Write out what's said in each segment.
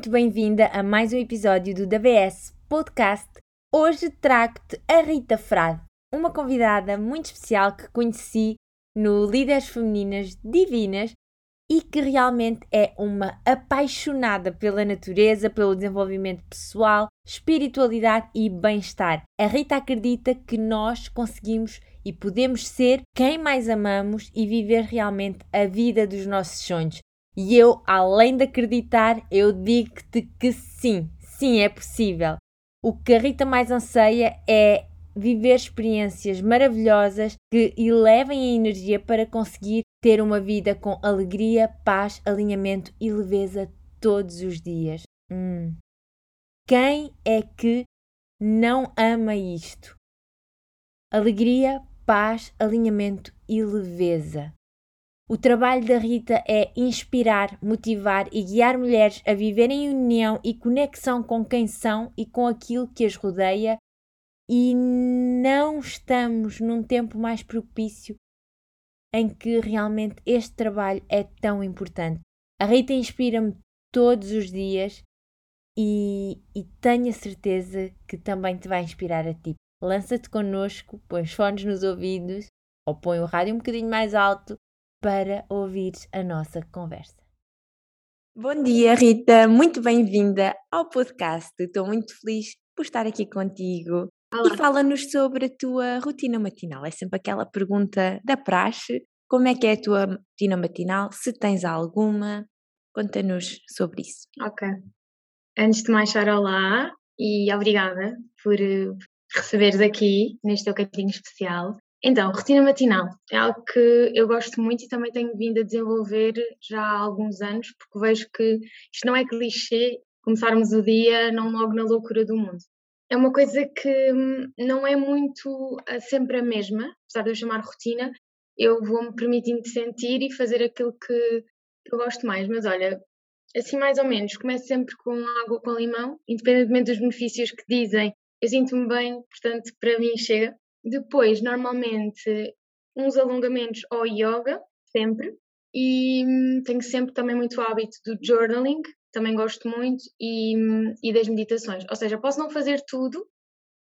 Muito bem-vinda a mais um episódio do DBS Podcast. Hoje trago-te a Rita Frade, uma convidada muito especial que conheci no Líderes Femininas Divinas e que realmente é uma apaixonada pela natureza, pelo desenvolvimento pessoal, espiritualidade e bem-estar. A Rita acredita que nós conseguimos e podemos ser quem mais amamos e viver realmente a vida dos nossos sonhos. E eu, além de acreditar, eu digo-te que sim, sim, é possível. O que a Rita mais anseia é viver experiências maravilhosas que elevem a energia para conseguir ter uma vida com alegria, paz, alinhamento e leveza todos os dias. Hum. Quem é que não ama isto? Alegria, paz, alinhamento e leveza. O trabalho da Rita é inspirar, motivar e guiar mulheres a viverem em união e conexão com quem são e com aquilo que as rodeia, e não estamos num tempo mais propício em que realmente este trabalho é tão importante. A Rita inspira-me todos os dias e, e tenho a certeza que também te vai inspirar a ti. Lança-te connosco, põe os fones nos ouvidos ou põe o rádio um bocadinho mais alto para ouvir a nossa conversa. Bom dia, Rita, muito bem-vinda ao podcast. Estou muito feliz por estar aqui contigo. Olá. E fala-nos sobre a tua rotina matinal. É sempre aquela pergunta da praxe. Como é que é a tua rotina matinal? Se tens alguma, conta-nos sobre isso. Ok. Antes de mais, olá e obrigada por eh, receberes aqui neste teu cantinho especial. Então, rotina matinal é algo que eu gosto muito e também tenho vindo a desenvolver já há alguns anos, porque vejo que isto não é clichê começarmos o dia não logo na loucura do mundo. É uma coisa que hum, não é muito ah, sempre a mesma, apesar de eu chamar rotina, eu vou-me permitindo sentir e fazer aquilo que eu gosto mais. Mas olha, assim mais ou menos, começo sempre com água com limão, independentemente dos benefícios que dizem, eu sinto-me bem, portanto, para mim chega. Depois, normalmente, uns alongamentos ou yoga, sempre. E hum, tenho sempre também muito hábito do journaling, também gosto muito, e, hum, e das meditações. Ou seja, posso não fazer tudo,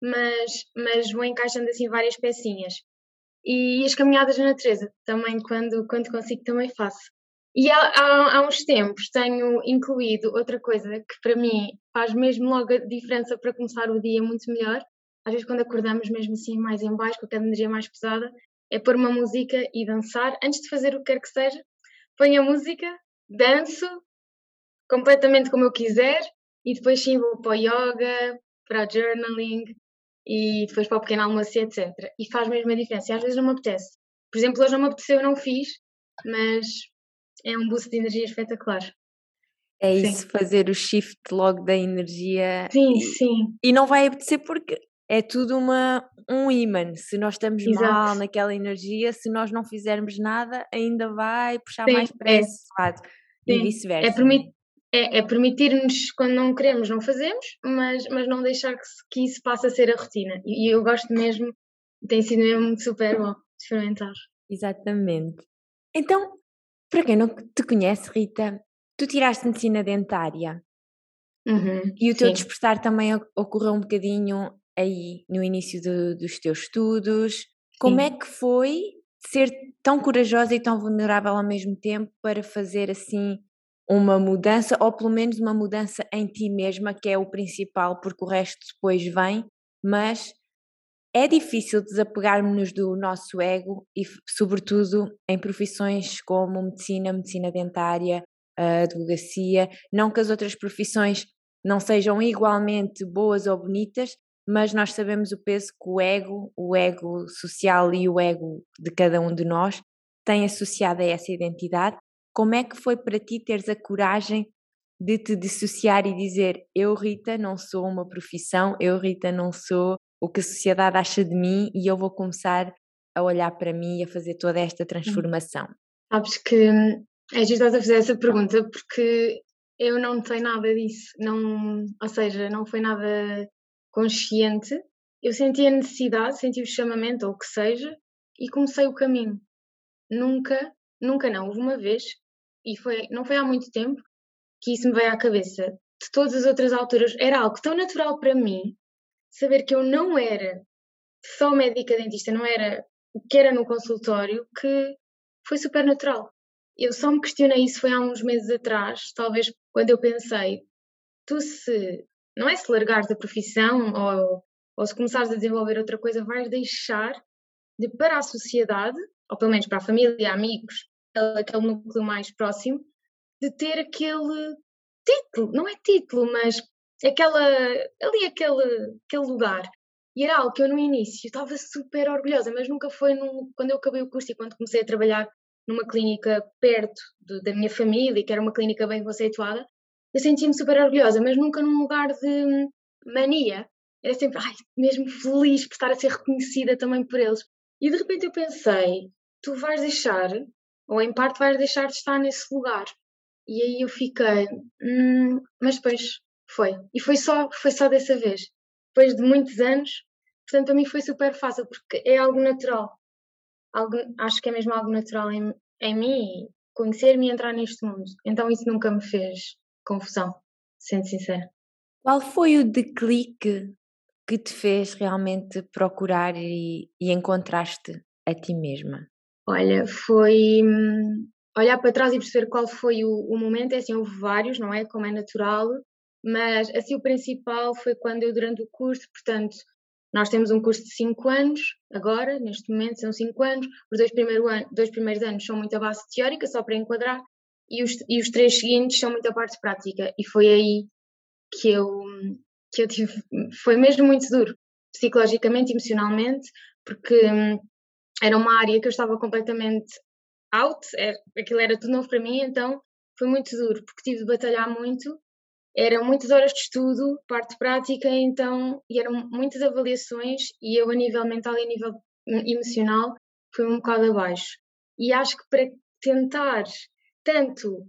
mas, mas vou encaixando assim várias pecinhas. E as caminhadas na natureza, também quando, quando consigo, também faço. E há, há, há, uns tempos tenho incluído outra coisa que para mim faz mesmo logo a diferença para começar o dia muito melhor, às vezes quando acordamos mesmo assim mais em baixo, com aquela energia mais pesada, é pôr uma música e dançar. Antes de fazer o que quer que seja, ponho a música, danço completamente como eu quiser e depois sim vou para o yoga, para o journaling e depois para o pequeno almoço, etc. E faz mesmo a diferença. E às vezes não me apetece. Por exemplo, hoje não me apeteceu, eu não fiz, mas é um boost de energia espetacular. É isso, sim. fazer o shift logo da energia. Sim, e, sim. E não vai apetecer porque é tudo uma, um imã. Se nós estamos Exato. mal naquela energia, se nós não fizermos nada, ainda vai puxar Sim, mais para é. esse lado. Sim. E vice-versa. É, permit, é, é permitir-nos, quando não queremos, não fazemos, mas, mas não deixar que, que isso passe a ser a rotina. E, e eu gosto mesmo, tem sido mesmo super bom experimentar. Exatamente. Então, para quem não te conhece, Rita, tu tiraste medicina dentária. Uhum, e o teu sim. despertar também ocorreu um bocadinho aí no início de, dos teus estudos. Como Sim. é que foi ser tão corajosa e tão vulnerável ao mesmo tempo para fazer assim uma mudança, ou pelo menos uma mudança em ti mesma, que é o principal, porque o resto depois vem, mas é difícil desapegarmos-nos do nosso ego e, sobretudo, em profissões como medicina, medicina dentária, advocacia. Não que as outras profissões não sejam igualmente boas ou bonitas, mas nós sabemos o peso que o ego, o ego social e o ego de cada um de nós tem associado a essa identidade. Como é que foi para ti teres a coragem de te dissociar e dizer eu, Rita, não sou uma profissão, eu, Rita, não sou o que a sociedade acha de mim e eu vou começar a olhar para mim e a fazer toda esta hum. transformação? Sabes que hum, é justo a fazer essa pergunta porque eu não tenho nada disso, não, ou seja, não foi nada consciente, eu senti a necessidade, senti o chamamento ou o que seja e comecei o caminho. Nunca, nunca não, houve uma vez, e foi, não foi há muito tempo, que isso me veio à cabeça. De todas as outras alturas, era algo tão natural para mim saber que eu não era só médica dentista, não era o que era no consultório, que foi super natural. Eu só me questionei isso foi há uns meses atrás, talvez quando eu pensei, tu se, não é se largares da profissão ou, ou se começares a desenvolver outra coisa, vais deixar de para a sociedade, ou pelo menos para a família, amigos, aquele núcleo mais próximo, de ter aquele título, não é título, mas aquela, ali aquele, aquele lugar. E era algo que eu no início estava super orgulhosa, mas nunca foi quando eu acabei o curso e quando comecei a trabalhar numa clínica perto de, da minha família, que era uma clínica bem conceituada, eu sentia-me super orgulhosa, mas nunca num lugar de mania. Era sempre, ai, mesmo feliz por estar a ser reconhecida também por eles. E de repente eu pensei, tu vais deixar, ou em parte vais deixar de estar nesse lugar. E aí eu fiquei, hum, mas depois foi. E foi só, foi só dessa vez. Depois de muitos anos, portanto, para mim foi super fácil, porque é algo natural. Algo, acho que é mesmo algo natural em, em mim, conhecer-me e entrar neste mundo. Então isso nunca me fez confusão, sendo sincera. Qual foi o declique que te fez realmente procurar e, e encontraste a ti mesma? Olha, foi hum, olhar para trás e perceber qual foi o, o, momento. É assim, houve vários, não é? Como é natural, mas assim o principal foi quando eu, durante o curso, portanto, nós temos um curso de 5 anos, agora, neste momento, são 5 anos. Os dois, primeiro dois primeiros anos são muito a base teórica, só para enquadrar, e os, e os três seguintes são muito a parte prática. E foi aí que eu, que eu tive. Foi mesmo muito duro, psicologicamente, emocionalmente, porque hum, era uma área que eu estava completamente out, era, é, aquilo era tudo novo para mim, então foi muito duro, porque tive de batalhar muito. Eram muitas horas de estudo, parte prática, então, e eram muitas avaliações, e eu, a nível mental e a nível hum, emocional, fui um bocado abaixo. E acho que para tentar tanto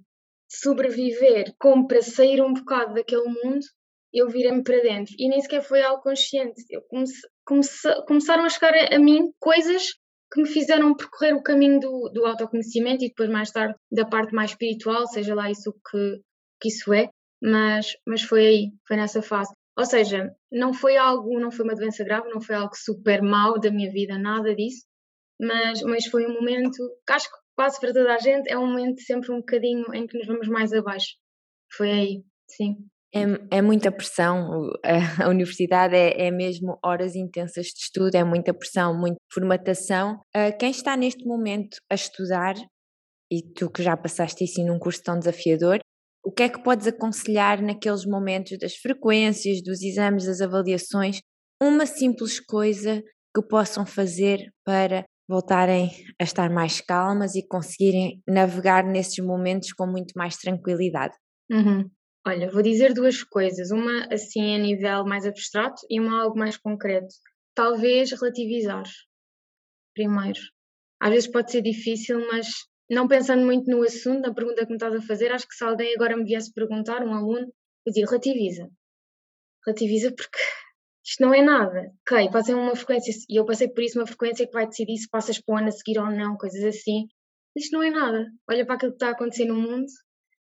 sobreviver como para sair um bocado daquele mundo, eu virei-me para dentro. E nem sequer foi algo consciente. Eu comece, comece, começaram a chegar a, a, mim coisas que me fizeram percorrer o caminho do, do autoconhecimento e depois mais tarde da parte mais espiritual, seja lá isso que, que isso é, mas, mas foi aí, foi nessa fase. Ou seja, não foi algo, não foi uma doença grave, não foi algo super mau da minha vida, nada disso, mas, mas foi um momento que acho que quase para toda a gente é um momento sempre um bocadinho em que nos vamos mais abaixo. Foi aí, sim. É, é muita pressão, a, universidade é, é, mesmo horas intensas de estudo, é muita pressão, muita formatação. Uh, quem está neste momento a estudar, e tu que já passaste isso num curso tão desafiador, o que é que podes aconselhar naqueles momentos das frequências, dos exames, das avaliações? Uma simples coisa que possam fazer para voltarem a estar mais calmas e conseguirem navegar nesses momentos com muito mais tranquilidade. Uhum. Olha, vou dizer duas coisas, uma assim a nível mais abstrato e uma algo mais concreto. Talvez relativizar, primeiro. Às vezes pode ser difícil, mas não pensando muito no assunto, na pergunta que me estás a fazer, acho que se alguém agora me viesse perguntar, um aluno, eu diria relativiza. Relativiza porque isto não é nada. Ok, passei uma frequência, e eu passei por isso uma frequência que vai decidir se passas para o ano a seguir ou não, coisas assim. Isto não é nada. Olha para aquilo que está a acontecer no mundo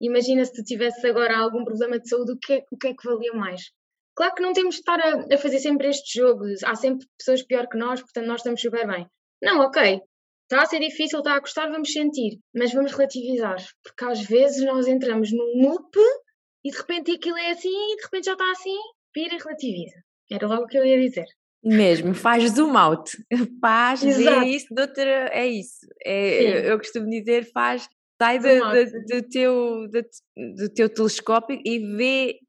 Imagina se tu tivesse agora algum problema de saúde, o que é, o que, é que valia mais? Claro que não temos de estar a, a fazer sempre estes jogos, há sempre pessoas pior que nós, portanto nós estamos super bem. Não, ok, está a ser difícil, está a custar, vamos sentir, mas vamos relativizar, porque às vezes nós entramos num loop e de repente aquilo é assim e de repente já está assim, vira e relativiza. Era logo o que eu ia dizer. Mesmo, faz zoom out, faz, Exato. é isso, doutora, é isso. É, eu, eu, costumo dizer, faz sai do, do, do, teu, do, do, teu telescópio e vê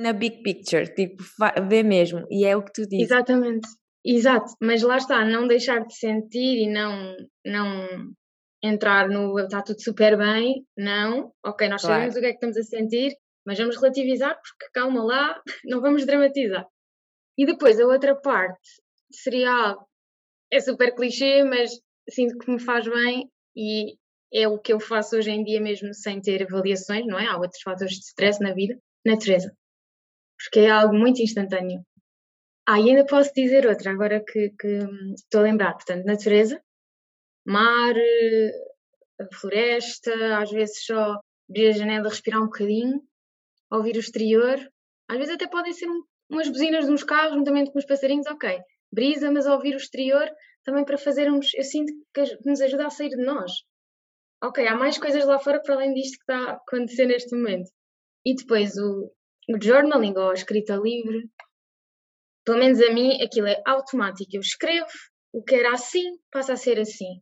na big picture, tipo, vê mesmo, e é o que tu dizes. Exatamente, exato, mas lá está, não deixar de sentir e não, não entrar no está tudo super bem, não, ok, nós claro. sabemos o que é que estamos a sentir, mas vamos relativizar porque calma lá, não vamos dramatizar. E depois a outra parte seria é super clichê, mas sinto que me faz bem e é o que eu faço hoje em dia mesmo sem ter avaliações, não é? Há outros fatores de stress na vida. Natureza. Porque é algo muito instantâneo. Ah, e ainda posso dizer outra, agora que, que estou a lembrar. Portanto, natureza, mar, floresta, às vezes só abrir a janela, respirar um bocadinho, ouvir o exterior. Às vezes até podem ser um, umas buzinas de uns carros, juntamente com os passarinhos, ok. Brisa, mas ouvir o exterior também para fazermos, eu sinto que nos ajuda a sair de nós. Ok, há mais coisas lá fora para além disto que está a acontecer neste momento. E depois o, o journaling ou a escrita livre, pelo menos a mim aquilo é automático. Eu escrevo, o que era assim passa a ser assim.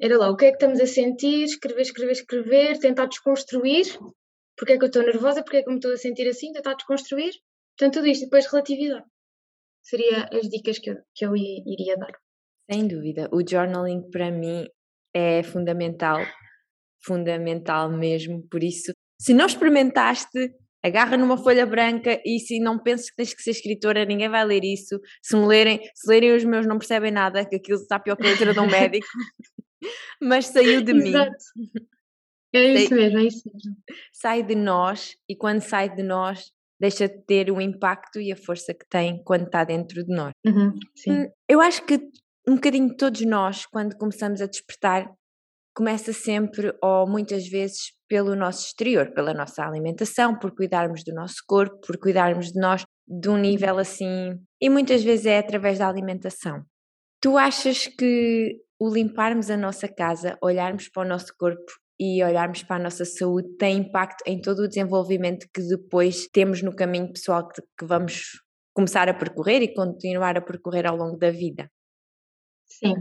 Era lá, o que é que estamos a sentir, escrever, escrever, escrever, tentar desconstruir, porque é que eu estou nervosa, porque é que eu me estou a sentir assim, tentar desconstruir. Portanto, tudo isto, depois relativizar. Seria as dicas que eu, que eu iria dar. Sem dúvida. O journaling para mim é fundamental, fundamental mesmo. Por isso, se não experimentaste, agarra numa folha branca e se não penses que tens que ser escritora, ninguém vai ler isso. Se me lerem, se lerem os meus não percebem nada, que aquilo está pior que a letra de um médico. Mas saiu de mim. É isso Sai, mesmo, é isso mesmo. Sai de nós e quando sai de nós deixa de ter o impacto e a força que tem quando está dentro de nós. Uhum, hum, Eu acho que um bocadinho todos nós, quando começamos a despertar, começa sempre ou muitas vezes pelo nosso exterior, pela nossa alimentação, por cuidarmos do nosso corpo, por cuidarmos de nós de um nível assim, e muitas vezes é através da alimentação. Tu achas que o limparmos a nossa casa, olharmos para o nosso corpo e olharmos para a nossa saúde tem impacto em todo o desenvolvimento que depois temos no caminho pessoal que, que vamos começar a percorrer e continuar a percorrer ao longo da vida? Sim,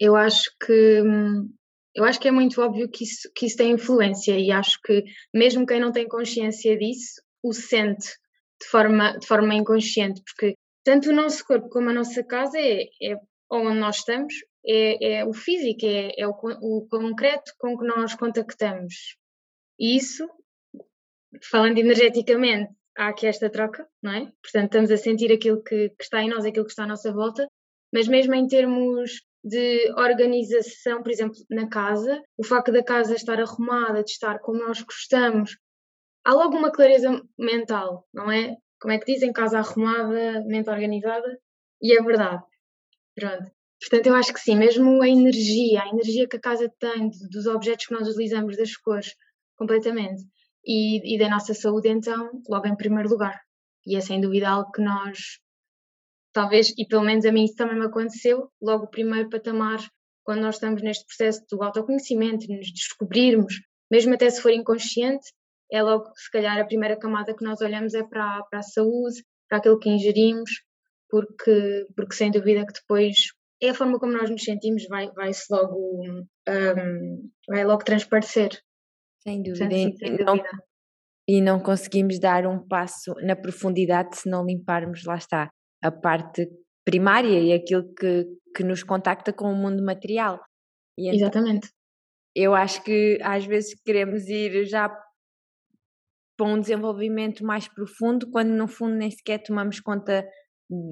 eu acho que eu acho que é muito óbvio que isso, que isso tem influência e acho que mesmo quem não tem consciência disso o sente de forma, de forma inconsciente, porque tanto o nosso corpo como a nossa casa é, é onde nós estamos, é, é o físico, é, é o, o, concreto com que nós contactamos. E isso, falando energeticamente, há aqui esta troca, não é? Portanto, estamos a sentir aquilo que, que está em nós, aquilo que está à nossa volta, mas mesmo em termos de organização, por exemplo, na casa, o facto da casa estar arrumada, de estar como nós gostamos, há logo uma clareza mental, não é? Como é que dizem? Casa arrumada, mente organizada, e é verdade. Pronto. Portanto, eu acho que sim, mesmo a energia, a energia que a casa tem, dos objetos que nós utilizamos, das cores, completamente, e, e da nossa saúde, então, logo em primeiro lugar. E é sem dúvida algo que nós, talvez, e pelo menos a mim isso também me aconteceu, logo o primeiro patamar, quando nós estamos neste processo do autoconhecimento, nos descobrirmos, mesmo até se for inconsciente, é logo, se calhar, a primeira camada que nós olhamos é para, para a saúde, para aquilo que ingerimos, porque, porque sem dúvida que depois é a forma como nós nos sentimos, vai, vai -se logo, um, vai logo transparecer. Sem dúvida. Sem dúvida. Não, e não conseguimos dar um passo na profundidade se não limparmos, lá está, a parte primária e aquilo que, que nos contacta com o mundo material. Então, Exatamente. Eu acho que às vezes queremos ir já para um desenvolvimento mais profundo, quando no fundo nem sequer tomamos conta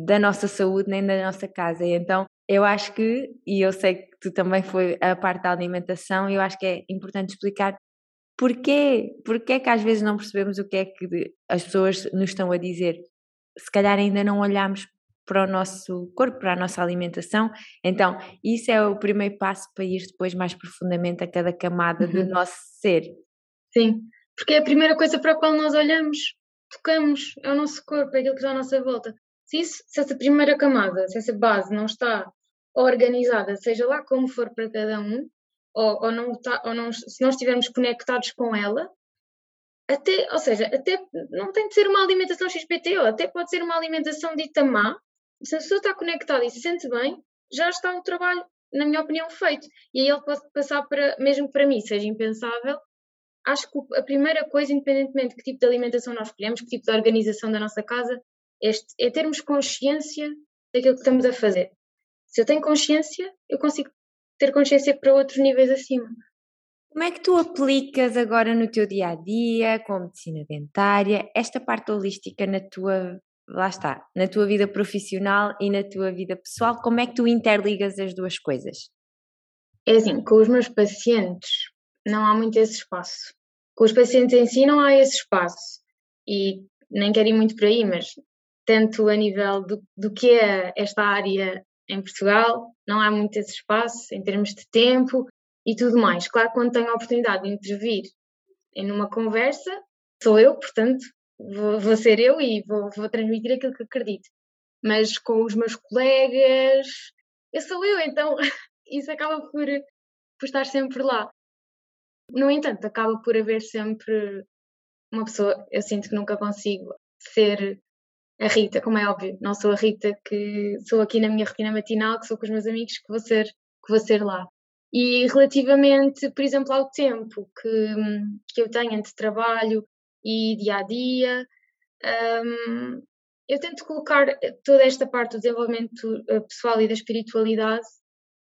da nossa saúde nem da nossa casa. E então eu acho que, e eu sei que tu também foi a parte da alimentação, eu acho que é importante explicar porquê, porquê que às vezes não percebemos o que é que as pessoas nos estão a dizer. Se calhar ainda não olhamos para o nosso corpo, para a nossa alimentação. Então, isso é o primeiro passo para ir depois mais profundamente a cada camada uhum. do nosso ser. Sim, porque é a primeira coisa para a qual nós olhamos, tocamos, é o nosso corpo, é aquilo que está à nossa volta. Se, isso, se essa primeira camada, se essa base não está organizada, seja lá como for para cada um, ou, ou, não, está, ou não, se não estivermos conectados com ela, até, ou seja, até não tem de ser uma alimentação XPTO, até pode ser uma alimentação dita má, se a pessoa está conectada e se sente bem, já está o trabalho, na minha opinião, feito. E aí ele pode passar para, mesmo para mim, seja impensável, acho que a primeira coisa, independentemente de que tipo de alimentação nós escolhemos, que tipo de organização da nossa casa, este, é termos consciência daquilo que estamos a fazer. Se eu tenho consciência, eu consigo ter consciência para outros níveis acima. Como é que tu aplicas agora no teu dia a dia, com a medicina dentária, esta parte holística na tua, lá está, na tua vida profissional e na tua vida pessoal? Como é que tu interligas as duas coisas? É assim, com os meus pacientes não há muito esse espaço. Com os pacientes em si não há esse espaço. E nem quero ir muito por aí, mas tanto a nível do, do que é esta área em Portugal, não há muito esse espaço em termos de tempo e tudo mais. Claro, quando tenho a oportunidade de intervir em numa conversa, sou eu, portanto, vou, vou ser eu e vou, vou transmitir aquilo que acredito. Mas com os meus colegas, eu sou eu, então isso acaba por, por estar sempre lá. No entanto, acaba por haver sempre uma pessoa, eu sinto que nunca consigo ser a Rita, como é óbvio, não sou a Rita que sou aqui na minha rotina matinal, que sou com os meus amigos, que vou ser, que vou ser lá. E relativamente, por exemplo, ao tempo que, que eu tenho entre trabalho e dia a dia, um, eu tento colocar toda esta parte do desenvolvimento eh, pessoal e da espiritualidade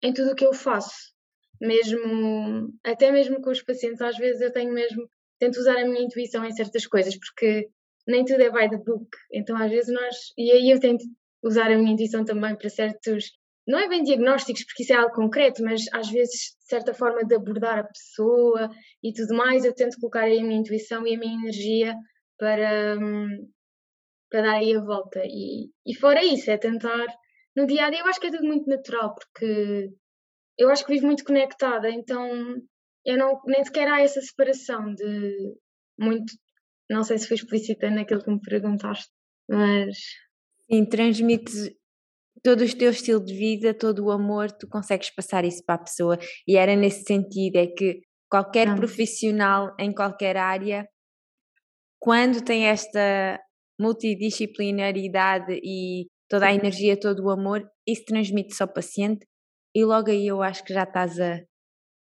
em tudo o que eu faço. Mesmo, até mesmo com os pacientes, às vezes eu tenho mesmo, tento usar a minha intuição em certas coisas, porque nem tudo é by the book. Então, às vezes nós, e aí eu tento usar a minha intuição também para certos, não é bem diagnósticos, porque isso é algo concreto, mas às vezes, certa forma de abordar a pessoa e tudo mais, eu tento colocar aí a minha intuição e a minha energia para, hum, para dar aí a volta. E, e fora isso, é tentar, no dia a dia, eu acho que é tudo muito natural, porque eu acho que vivo muito conectada, então eu não, nem sequer há essa separação de muito, não sei se foi explícita naquilo que me perguntaste, mas. Sim, transmites todo o teu estilo de vida, todo o amor, tu consegues passar isso para a pessoa. E era nesse sentido, é que qualquer profissional em qualquer área, quando tem esta multidisciplinaridade e toda a energia, todo o amor, isso transmite-se ao paciente e logo aí eu acho que já estás a,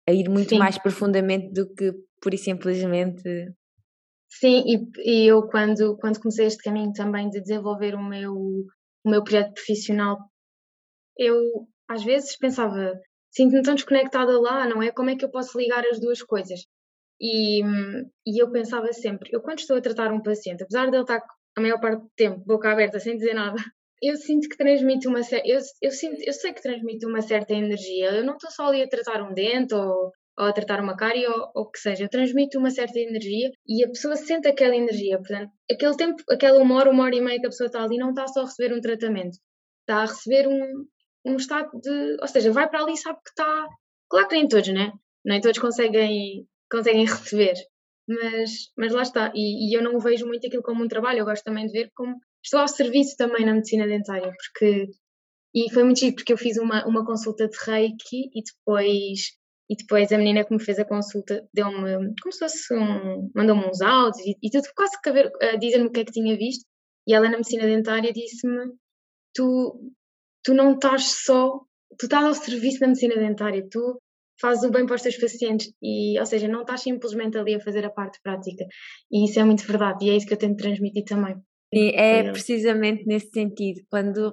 a ir muito Sim. mais profundamente do que pura e simplesmente. Sim, e, e, eu quando, quando comecei este caminho também de desenvolver o meu, o meu projeto profissional, eu às vezes pensava, sinto-me tão desconectada lá, não é? Como é que eu posso ligar as duas coisas? E, e eu pensava sempre, eu quando estou a tratar um paciente, apesar de ele estar a maior parte do tempo, boca aberta, sem dizer nada, eu sinto que transmite uma eu, eu sinto eu sei que transmite uma certa energia eu não estou só ali a tratar um dente ou, ou a tratar uma cárie ou o que seja. Eu transmito uma certa energia e a pessoa sente aquela energia portanto aquele tempo aquela uma hora uma hora e meia que a pessoa está ali não está só a receber um tratamento está a receber um, um estado de ou seja vai para ali e sabe que está claro que nem todos né? Nem todos conseguem conseguem receber mas, mas lá está, e, e, eu não vejo muito aquilo como um trabalho, eu gosto também de ver como estou ao serviço também na medicina dentária, porque e foi muito chique porque eu fiz uma, uma consulta de reiki e depois e depois a menina que me fez a consulta deu-me como se fosse um mandou-me uns áudios e, e tudo quase que a, ver, a dizer-me o que é que tinha visto. E ela na medicina dentária disse-me tu tu não estás só tu estás ao serviço da medicina dentária tu fazes o bem para os teus pacientes e, ou seja, não estás simplesmente ali a fazer a parte prática. E isso é muito verdade e é isso que eu tento transmitir também. E é precisamente nesse sentido, quando,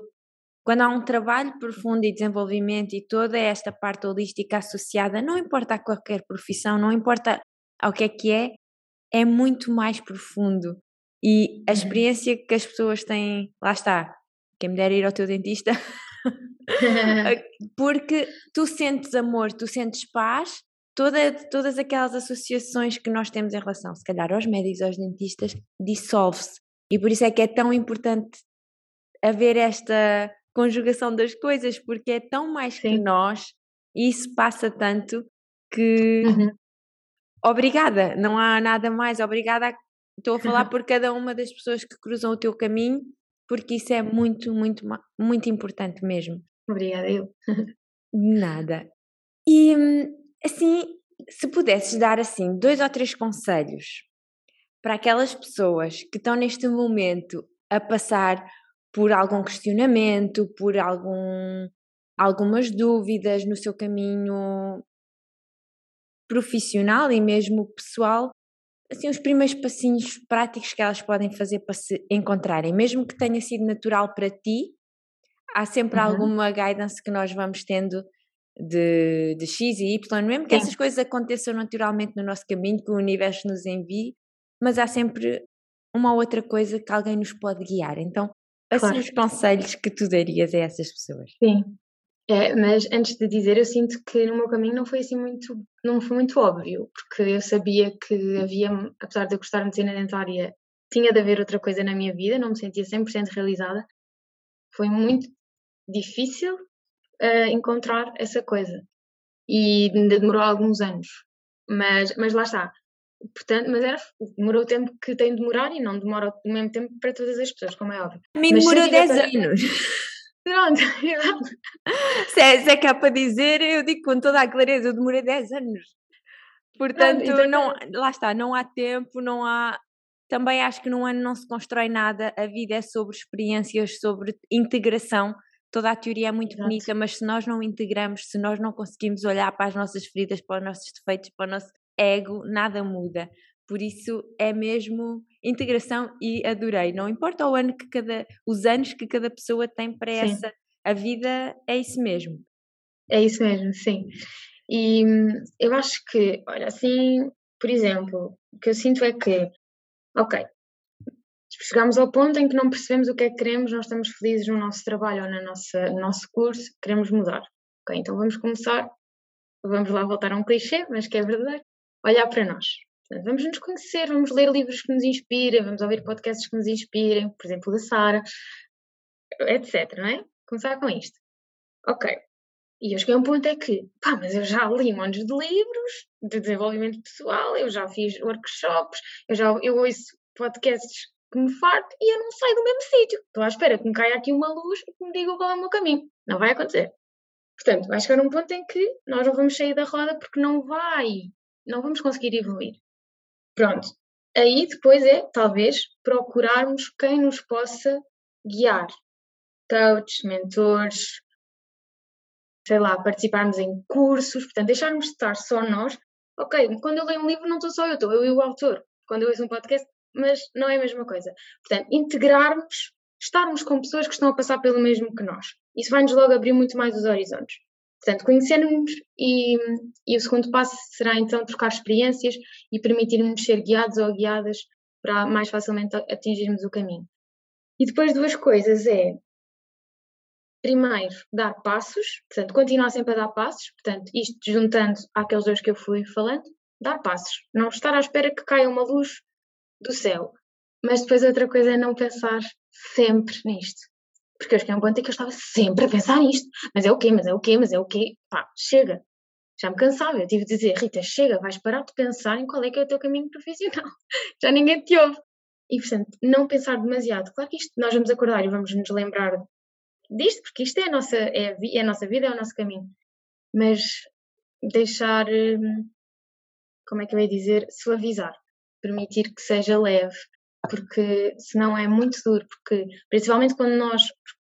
quando há um trabalho profundo e desenvolvimento e toda esta parte holística associada, não importa a qualquer profissão, não importa ao que é que é, é muito mais profundo. E a uhum. experiência que as pessoas têm, lá está, quem me der ir ao teu dentista, porque tu sentes amor, tu sentes paz, toda, todas aquelas associações que nós temos em relação, se calhar, aos médicos, aos dentistas, dissolve-se. E por isso é que é tão importante haver esta conjugação das coisas, porque é tão mais Sim. que nós, e isso passa tanto que. Uhum. Obrigada, não há nada mais. Obrigada, estou a falar por cada uma das pessoas que cruzam o teu caminho porque isso é muito, muito, muito importante mesmo. Obrigada, eu. Nada. E assim, se pudesses dar assim dois ou três conselhos para aquelas pessoas que estão neste momento a passar por algum questionamento, por algum, algumas dúvidas no seu caminho profissional e mesmo pessoal, assim, os primeiros passinhos práticos que elas podem fazer para se encontrarem, mesmo que tenha sido natural para ti, há sempre uhum. alguma guidance que nós vamos tendo de, de X e Y, mesmo que Sim. essas coisas aconteçam naturalmente no nosso caminho, que o universo nos envie, mas há sempre uma outra coisa que alguém nos pode guiar. Então, assim, claro. os conselhos que tu darias a essas pessoas? Sim, é, mas antes de dizer, eu sinto que no meu caminho não foi assim muito, não foi muito óbvio, porque eu sabia que havia, apesar de eu gostar de medicina dentária, tinha de haver outra coisa na minha vida, não me sentia 100% realizada. Foi muito difícil uh, encontrar essa coisa e ainda demorou alguns anos. Mas, mas lá está, Portanto, mas era, demorou o tempo que tem de demorar e não demora o mesmo tempo para todas as pessoas, como é óbvio. A mim demorou 10 anos. Pronto, se, é, se é cá para dizer, eu digo com toda a clareza, eu demorei 10 anos. Portanto, Pronto, então... não, lá está, não há tempo, não há. Também acho que num ano não se constrói nada, a vida é sobre experiências, sobre integração. Toda a teoria é muito Exato. bonita, mas se nós não integramos, se nós não conseguimos olhar para as nossas feridas, para os nossos defeitos, para o nosso ego, nada muda. Por isso é mesmo integração e adorei. Não importa o ano que cada, os anos que cada pessoa tem para sim. essa, a vida é isso mesmo. É isso mesmo, sim. E eu acho que, olha, assim, por exemplo, o que eu sinto é que, ok, chegamos ao ponto em que não percebemos o que é que queremos, não estamos felizes no nosso trabalho ou na nossa, no nosso curso, queremos mudar. Ok, então vamos começar, vamos lá voltar a um clichê, mas que é verdade, olhar para nós. vamos nos conhecer, vamos ler livros que nos inspirem, vamos ouvir podcasts que nos inspirem, por exemplo, da Sara, etc. Não é? Começar com isto. Ok. E eu cheguei a um ponto é que, pá, mas eu já li montes de livros de desenvolvimento pessoal, eu já fiz workshops, eu já eu ouço podcasts que me farto e eu não saio do mesmo sítio. Estou à espera que me caia aqui uma luz e que me diga qual é o meu caminho. Não vai acontecer. Portanto, vai chegar um ponto em que nós não vamos sair da roda porque não vai não vamos conseguir evoluir. Pronto. Aí depois é, talvez, procurarmos quem nos possa guiar. Coaches, mentores, sei lá, participarmos em cursos, portanto, deixarmos de estar só nós. Ok, quando eu leio um livro não estou só eu, estou eu e o autor. Quando eu ouço um podcast, mas não é a mesma coisa. Portanto, integrarmos, estarmos com pessoas que estão a passar pelo mesmo que nós. Isso vai-nos logo abrir muito mais os horizontes. Portanto, conhecermos e, e o segundo passo será então trocar experiências e permitir-nos ser guiados ou guiadas para mais facilmente atingirmos o caminho. E depois duas coisas é primeiro dar passos, portanto, continuar sempre a dar passos, portanto, isto juntando àqueles dois que eu fui falando, dar passos, não estar à espera que caia uma luz do céu. Mas depois outra coisa é não pensar sempre nisto. Porque eu cheguei a um ponto em que eu estava sempre a pensar nisto. Mas é o quê? Mas é o quê? Mas é o quê? Pá, chega. Já me cansava. Eu tive de dizer, Rita, chega, vais parar de pensar em qual é que é o teu caminho profissional. Já ninguém te ouve. E, portanto, não pensar demasiado. Claro que isto, nós vamos acordar e vamos nos lembrar disto, porque isto é a nossa, é a, é a nossa vida, é o nosso caminho. Mas deixar, hum, como é que eu ia dizer, suavizar. Permitir que seja leve porque senão é muito duro, porque principalmente quando nós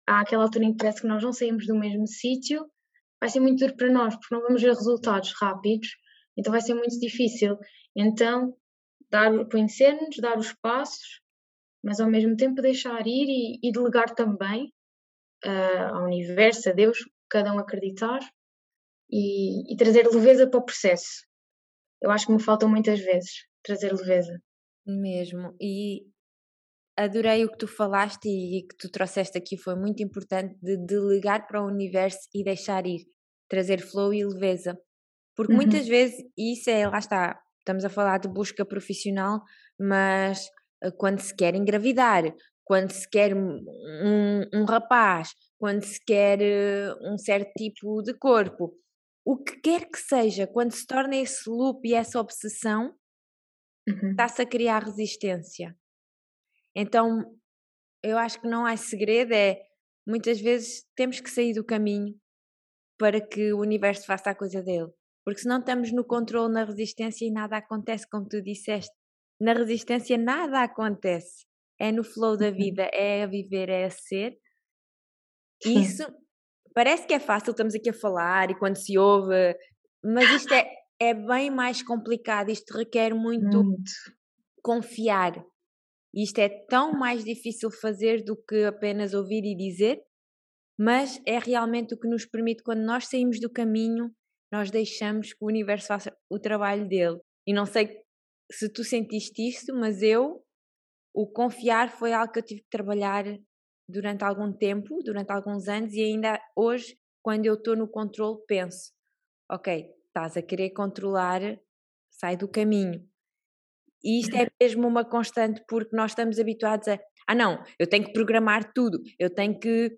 há aquela altura em que parece que nós não saímos do mesmo sítio, vai ser muito duro para nós, porque não vamos ver resultados rápidos, então vai ser muito difícil. Então, dar, conhecer-nos, dar os passos, mas ao mesmo tempo deixar ir e, e delegar também uh, ao universo, a Deus, cada um acreditar e, e trazer leveza para o processo. Eu acho que me faltam muitas vezes trazer leveza. Mesmo. E adorei o que tu falaste e que tu trouxeste aqui, foi muito importante de delegar para o universo e deixar ir, trazer flow e leveza. Porque uhum. muitas vezes, isso é, lá está, estamos a falar de busca profissional, mas eh, quando se quer engravidar, quando se quer um, um rapaz, quando se quer eh, um certo tipo de corpo, o que quer que seja, quando se torna esse loop e essa obsessão, uhum. está-se a criar resistência. Então, eu acho que não há segredo, é muitas vezes temos que sair do caminho para que o universo faça a coisa dele. Porque senão estamos no controle, na resistência e nada acontece, como tu disseste. Na resistência nada acontece. É no flow da uhum. vida, é a viver, é a ser. Isso parece que é fácil, estamos aqui a falar e quando se ouve, mas isto é, é bem mais complicado, isto requer muito, muito. confiar. Isto é tão mais difícil fazer do que apenas ouvir e dizer, mas é realmente o que nos permite, quando nós saímos do caminho, nós deixamos que o universo faça o trabalho dele. E não sei se tu sentiste isto, mas eu, o confiar foi algo que eu tive que trabalhar durante algum tempo, durante alguns anos, e ainda hoje, quando eu estou no controle, penso: ok, estás a querer controlar, sai do caminho. E isto é mesmo uma constante porque nós estamos habituados a, ah não, eu tenho que programar tudo, eu tenho que.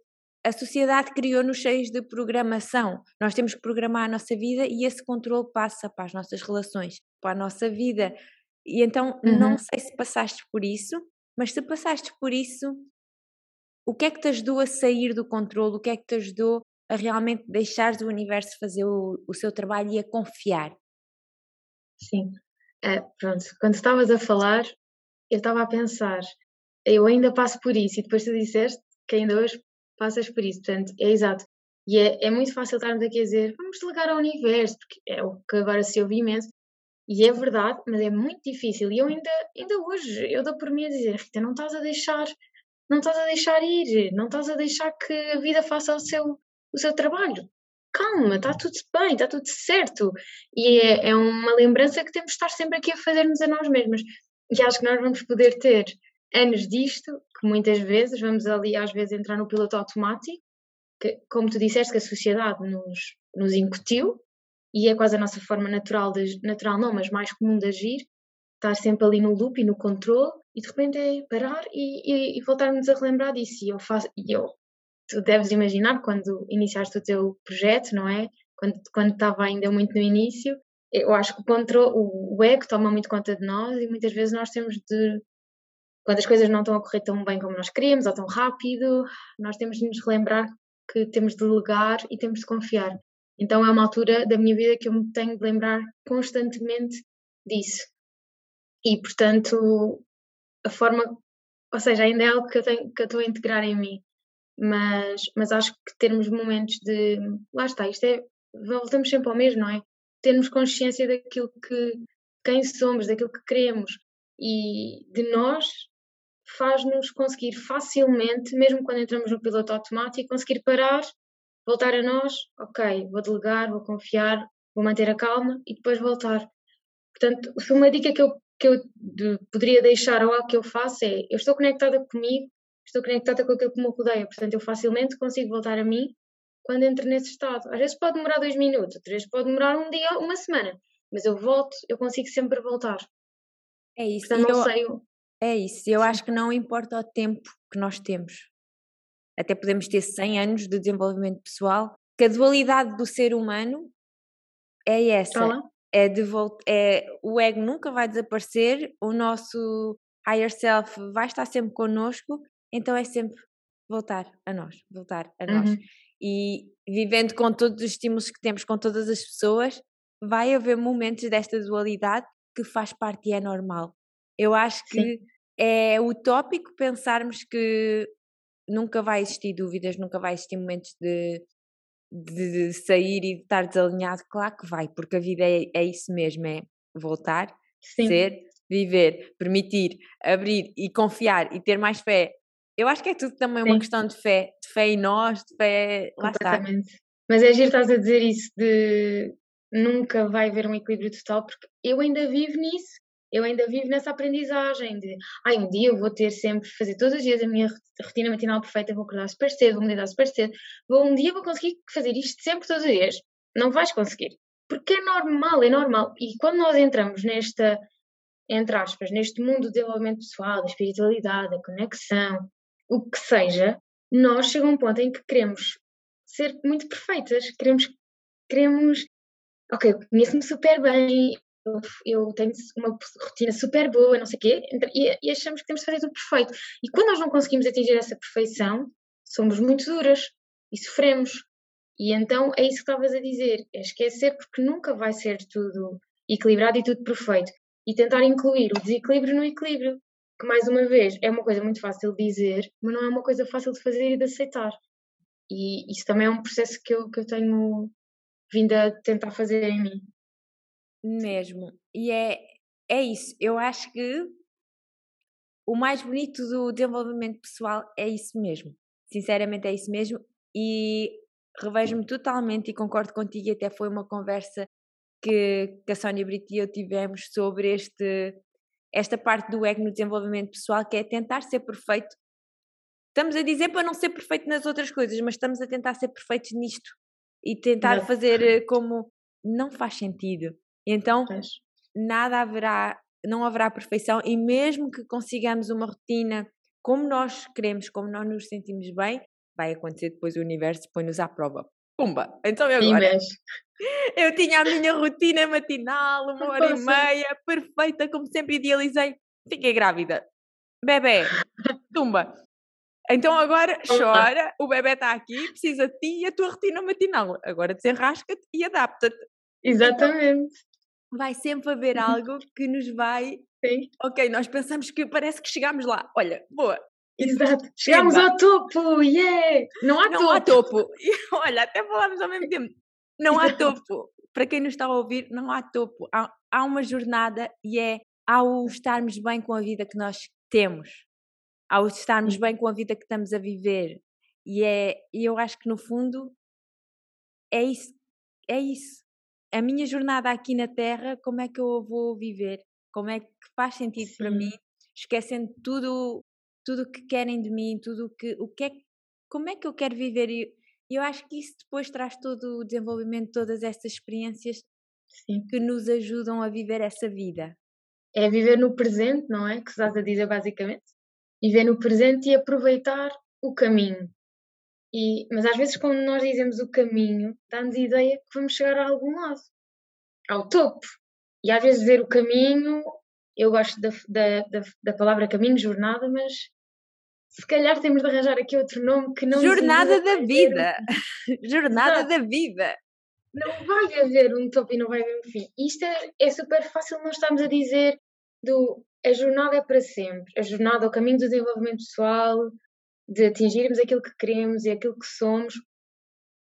A sociedade criou-nos cheios de programação. Nós temos que programar a nossa vida e esse controle passa para as nossas relações, para a nossa vida E então uhum. não sei se passaste por isso, mas se passaste por isso, o que é que te ajudou a sair do controle? O que é que te ajudou a realmente deixares o universo fazer o, o seu trabalho e a confiar? Sim, é, pronto, quando estavas a falar, eu estava a pensar, eu ainda passo por isso, e depois tu disseste que ainda hoje passas por isso, portanto, é exato. E é, é muito fácil estarmos aqui a dizer, vamos delegar ao universo, porque é o que agora se ouve imenso, e é verdade, mas é muito difícil. E eu ainda, ainda hoje, eu dou por mim a dizer, Rita, não estás a deixar, não estás a deixar ir, não estás a deixar que a vida faça o seu, o seu trabalho. Calma, está tudo bem, está tudo certo. E é, é uma lembrança que temos de estar sempre aqui a fazer-nos a nós mesmos. E acho que nós vamos poder ter anos disto, que muitas vezes vamos ali às vezes entrar no piloto automático, que, como tu disseste, que a sociedade nos, nos incutiu, e é quase a nossa forma natural, de, natural não, mas mais comum de agir, estar sempre ali no loop e no controle, e de repente é parar e, e, e voltarmos a relembrar disso. E eu faço, e eu, tu deves imaginar quando iniciaste o teu projeto, não é? Quando, quando estava ainda muito no início, eu acho que o controle, o, o ego toma muito conta de nós e muitas vezes nós temos de quando as coisas não estão a correr tão bem como nós queríamos ou tão rápido, nós temos de nos relembrar que temos de delegar e temos de confiar. Então é uma altura da minha vida que eu me tenho de lembrar constantemente disso. E, portanto, a forma, ou seja, ainda é algo que eu, tenho, que eu estou a integrar em mim, mas, mas acho que termos momentos de. Lá está, isto é. Voltamos sempre ao mesmo, não é? Termos consciência daquilo que. quem somos, daquilo que queremos e de nós faz-nos conseguir facilmente, mesmo quando entramos no piloto automático, conseguir parar, voltar a nós, ok, vou delegar, vou confiar, vou manter a calma e depois voltar. Portanto, uma dica que eu, que eu de, poderia deixar ou algo que eu faço é, eu estou conectada comigo, estou conectada com aquilo que me rodeia, portanto eu facilmente consigo voltar a mim quando entro nesse estado. Às vezes pode demorar dois minutos, às vezes pode demorar um dia, uma semana, mas eu volto, eu consigo sempre voltar. É isso. Portanto, não eu, sei é isso, eu acho que não importa o tempo que nós temos. Até podemos ter 100 anos de desenvolvimento pessoal, que a dualidade do ser humano é essa. Olá. É de volta, é, o ego nunca vai desaparecer, o nosso higher self vai estar sempre connosco, então é sempre voltar a nós, voltar a nós. Uhum. E vivendo com todos os estímulos que temos com todas as pessoas, vai haver momentos desta dualidade que faz parte e é normal. Eu acho que Sim é utópico pensarmos que nunca vai existir dúvidas, nunca vai existir momentos de, de sair e de estar desalinhado. Claro que vai, porque a vida é, é isso mesmo: é voltar, Sim. ser, viver, permitir, abrir e confiar e ter mais fé. Eu acho que é tudo também Sim. uma questão de fé, de fé em nós, de fé. Lá está. Mas é giro estás a dizer isso de nunca vai haver um equilíbrio total, porque eu ainda vivo nisso eu ainda vivo nessa aprendizagem de, ai, um dia eu vou ter sempre, fazer todos os dias a minha rotina matinal perfeita, vou acordar super cedo, vou me deitar super cedo, vou, um dia vou conseguir fazer isto sempre, todos os dias. Não vais conseguir. Porque é normal, é normal. E quando nós entramos nesta, entre aspas, neste mundo do desenvolvimento pessoal, da espiritualidade, da conexão, o que seja, nós chegamos a um ponto em que queremos ser muito perfeitas, queremos, queremos ok, conheço-me super bem, eu, eu tenho uma rotina super boa, não sei o quê, e, e, achamos que temos de fazer tudo perfeito. E quando nós não conseguimos atingir essa perfeição, somos muito duras e sofremos. E então é isso que estavas a dizer, é esquecer porque nunca vai ser tudo equilibrado e tudo perfeito. E tentar incluir o desequilíbrio no equilíbrio, que mais uma vez é uma coisa muito fácil de dizer, mas não é uma coisa fácil de fazer e de aceitar. E isso também é um processo que eu, que eu tenho vindo a tentar fazer em mim. Mesmo. E é, é isso. Eu acho que o mais bonito do desenvolvimento pessoal é isso mesmo. Sinceramente, é isso mesmo. E revejo-me totalmente e concordo contigo. Até foi uma conversa que, que a Sónia Brito e eu tivemos sobre este, esta parte do ego no desenvolvimento pessoal, que é tentar ser perfeito. Estamos a dizer para não ser perfeito nas outras coisas, mas estamos a tentar ser perfeitos nisto e tentar não. fazer eh, como não faz sentido. Então, nada haverá, não haverá perfeição e mesmo que consigamos uma rotina como nós queremos, como nós nos sentimos bem, vai acontecer depois o universo põe-nos à prova. Pumba! Então e agora? Eu tinha a minha rotina matinal, uma hora e meia, perfeita, como sempre idealizei. Fiquei grávida. Bebê, tumba. Então agora chora, o bebê está aqui, precisa de ti e a tua rotina matinal. Agora desenrasca-te e adapta-te. Então, Exatamente. Então, vai sempre haver algo que nos vai. Sim. Ok, nós pensamos que parece que chegámos lá. Olha, boa. Exato. Chegámos ao topo, yeah! Não há não topo. Há topo. Olha, até falámos ao mesmo tempo. Não há topo. Para quem nos está a ouvir, não há topo. Há, há uma jornada e é ao estarmos bem com a vida que nós temos, ao estarmos bem com a vida que estamos a viver. E é, eu acho que no fundo é isso, é isso. A minha jornada aqui na Terra, como é que eu vou viver? Como é que faz sentido Sim. para mim? Esquecendo tudo, tudo o que querem de mim, tudo que, o que é, como é que eu quero viver? E eu acho que isso depois traz todo o desenvolvimento, todas estas experiências Sim. que nos ajudam a viver essa vida é viver no presente, não é? Que estás a dizer basicamente. Viver no presente e aproveitar o caminho. E, mas às vezes, quando nós dizemos o caminho, dá-nos a ideia que vamos chegar a algum lado, ao topo. E às vezes, dizer o caminho, eu gosto da, da, da, da palavra caminho, jornada, mas se calhar temos de arranjar aqui outro nome que não. Jornada da vida! jornada Exato. da vida! não vai haver um topo e não vai haver um fim. Isto é, é super fácil nós estamos a dizer do a jornada é para sempre. A jornada, o caminho do desenvolvimento pessoal, de atingirmos aquilo que queremos e aquilo que somos,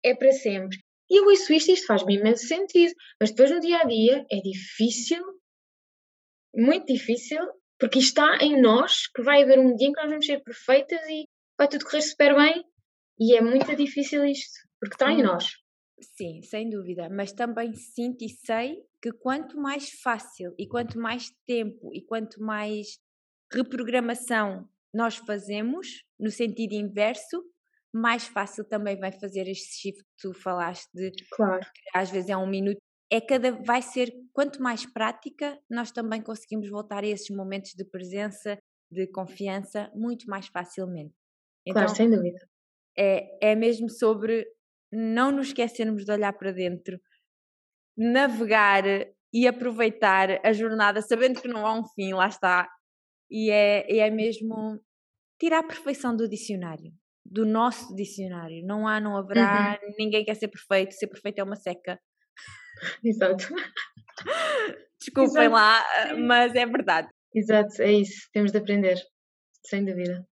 é para sempre. E eu ouço isto e isto faz-me imenso sentido. Mas depois no dia a dia é difícil, muito difícil, porque está em nós que vai haver um dia em que nós vamos ser perfeitas e vai tudo correr super bem. E é muito difícil isto, porque está em nós. Sim, sem dúvida, mas também sinto e sei que quanto mais fácil e quanto mais tempo e quanto mais reprogramação nós fazemos, no sentido inverso, mais fácil também vai fazer este shift que tu falaste de claro. às vezes é um minuto. É cada vai ser quanto mais prática, nós também conseguimos voltar a esses momentos de presença, de confiança muito mais facilmente. Então, claro, sem dúvida. É, é mesmo sobre não nos esquecermos de olhar para dentro, navegar e aproveitar a jornada, sabendo que não há um fim, lá está. E é, é mesmo tirar a perfeição do dicionário, do nosso dicionário. Não há, não haverá, uhum. ninguém quer ser perfeito, ser perfeito é uma seca. Exato. Desculpem Exato. lá, mas é verdade. Exato, é isso, temos de aprender, sem dúvida.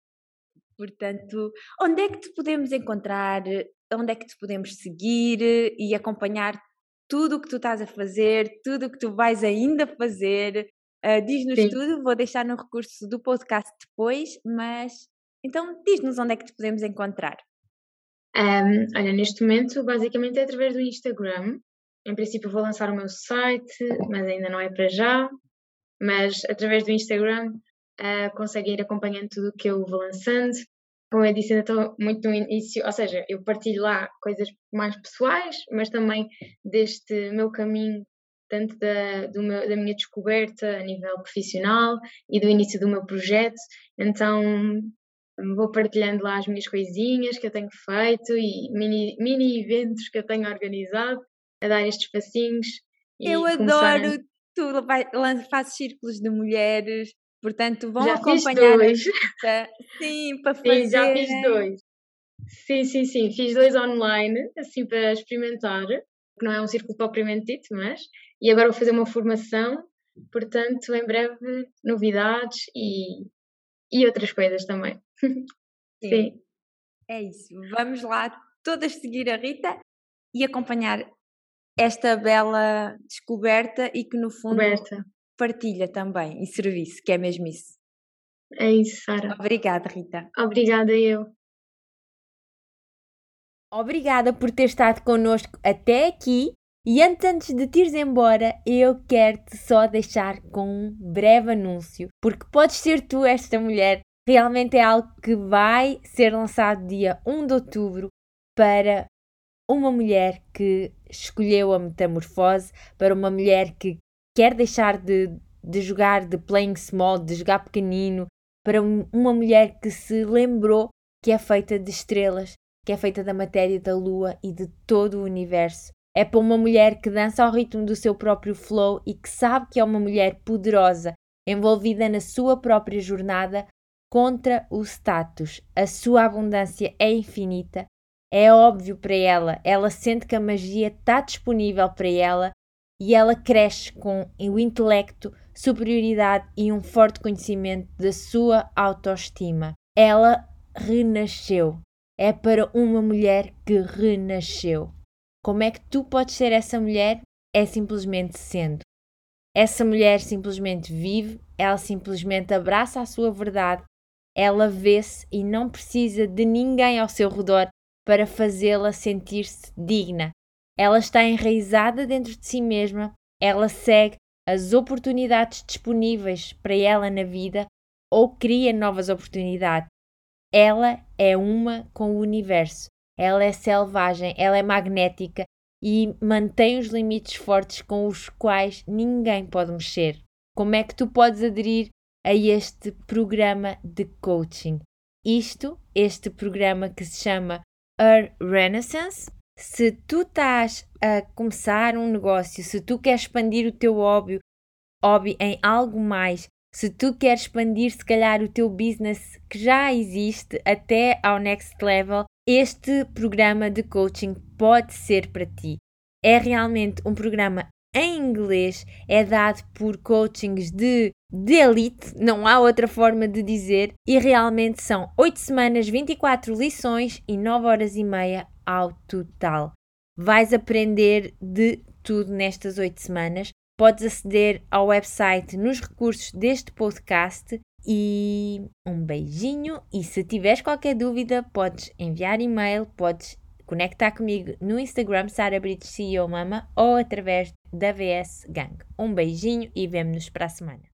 Portanto, onde é que te podemos encontrar? onde é que te podemos seguir e acompanhar tudo o que tu estás a fazer, tudo o que tu vais ainda fazer. Uh, diz-nos tudo, vou deixar no recurso do podcast depois, mas então diz-nos onde é que te podemos encontrar. Um, olha, neste momento, basicamente é através do Instagram. Em princípio, vou lançar o meu site, mas ainda não é para já. Mas através do Instagram uh, conseguem ir acompanhando tudo o que eu vou lançando como eu disse, ainda estou muito no início, ou seja, eu partilho lá coisas mais pessoais, mas também deste meu caminho, tanto da, meu, da minha descoberta a nível profissional e do início do meu projeto. Então vou partilhando lá as minhas coisinhas que eu tenho feito e mini, mini eventos que eu tenho organizado a dar estes passinhos. Eu adoro, tu fazes círculos de mulheres, Portanto, vão já acompanhar. Fiz dois. Sim, para fazer. Sim, já fiz dois. Sim, sim, sim. Fiz dois online, assim para experimentar, que não é um círculo propriamente dito, mas. E agora vou fazer uma formação, portanto, em breve, novidades e, e outras coisas também. Sim. sim. É isso. Vamos lá todas seguir a Rita e acompanhar esta bela descoberta e que no fundo descoberta partilha também e serviço, que é mesmo isso. É isso, Sara. Obrigada, Rita. Obrigada, eu. Obrigada por ter estado connosco até aqui. E antes de te ires embora, eu quero-te só deixar com um breve anúncio, porque podes ser tu esta mulher. Realmente é algo que vai ser lançado dia 1 de outubro para uma mulher que escolheu a metamorfose, para uma mulher que quer deixar de, de jogar de playing small, de jogar pequenino, para uma mulher que se lembrou que é feita de estrelas, que é feita da matéria da lua e de todo o universo É para uma mulher que dança ao ritmo do seu próprio flow e que sabe que é uma mulher poderosa, envolvida na sua própria jornada contra o status. A sua abundância é infinita. É óbvio para ela, ela sente que a magia está disponível para ela e ela cresce com o intelecto, superioridade e um forte conhecimento da sua autoestima. Ela renasceu. É para uma mulher que renasceu. Como é que tu podes ser essa mulher? É simplesmente sendo. Essa mulher simplesmente vive, ela simplesmente abraça a sua verdade, ela vê-se e não precisa de ninguém ao seu redor para fazê-la sentir-se digna. Ela está enraizada dentro de si mesma, ela segue as oportunidades disponíveis para ela na vida ou cria novas oportunidades. Ela é uma com o universo. Ela é selvagem, ela é magnética e mantém os limites fortes com os quais ninguém pode mexer. Como é que tu podes aderir a este programa de coaching? Isto, este programa que se chama Her Renaissance. Se tu estás a começar um negócio, se tu queres expandir o teu hobby, hobby em algo mais, se tu queres expandir se calhar o teu business que já existe até ao next level, este programa de coaching pode ser para ti. É realmente um programa em inglês, é dado por coachings de, de elite, não há outra forma de dizer, e realmente são 8 semanas, 24 lições e 9 horas e meia ao total. Vais aprender de tudo nestas 8 semanas. Podes aceder ao website nos recursos deste podcast e um beijinho. E se tiveres qualquer dúvida, podes enviar e-mail, podes conectar comigo no Instagram Sara CEO Mama ou através da VS Gang. Um beijinho e vemo-nos para a semana.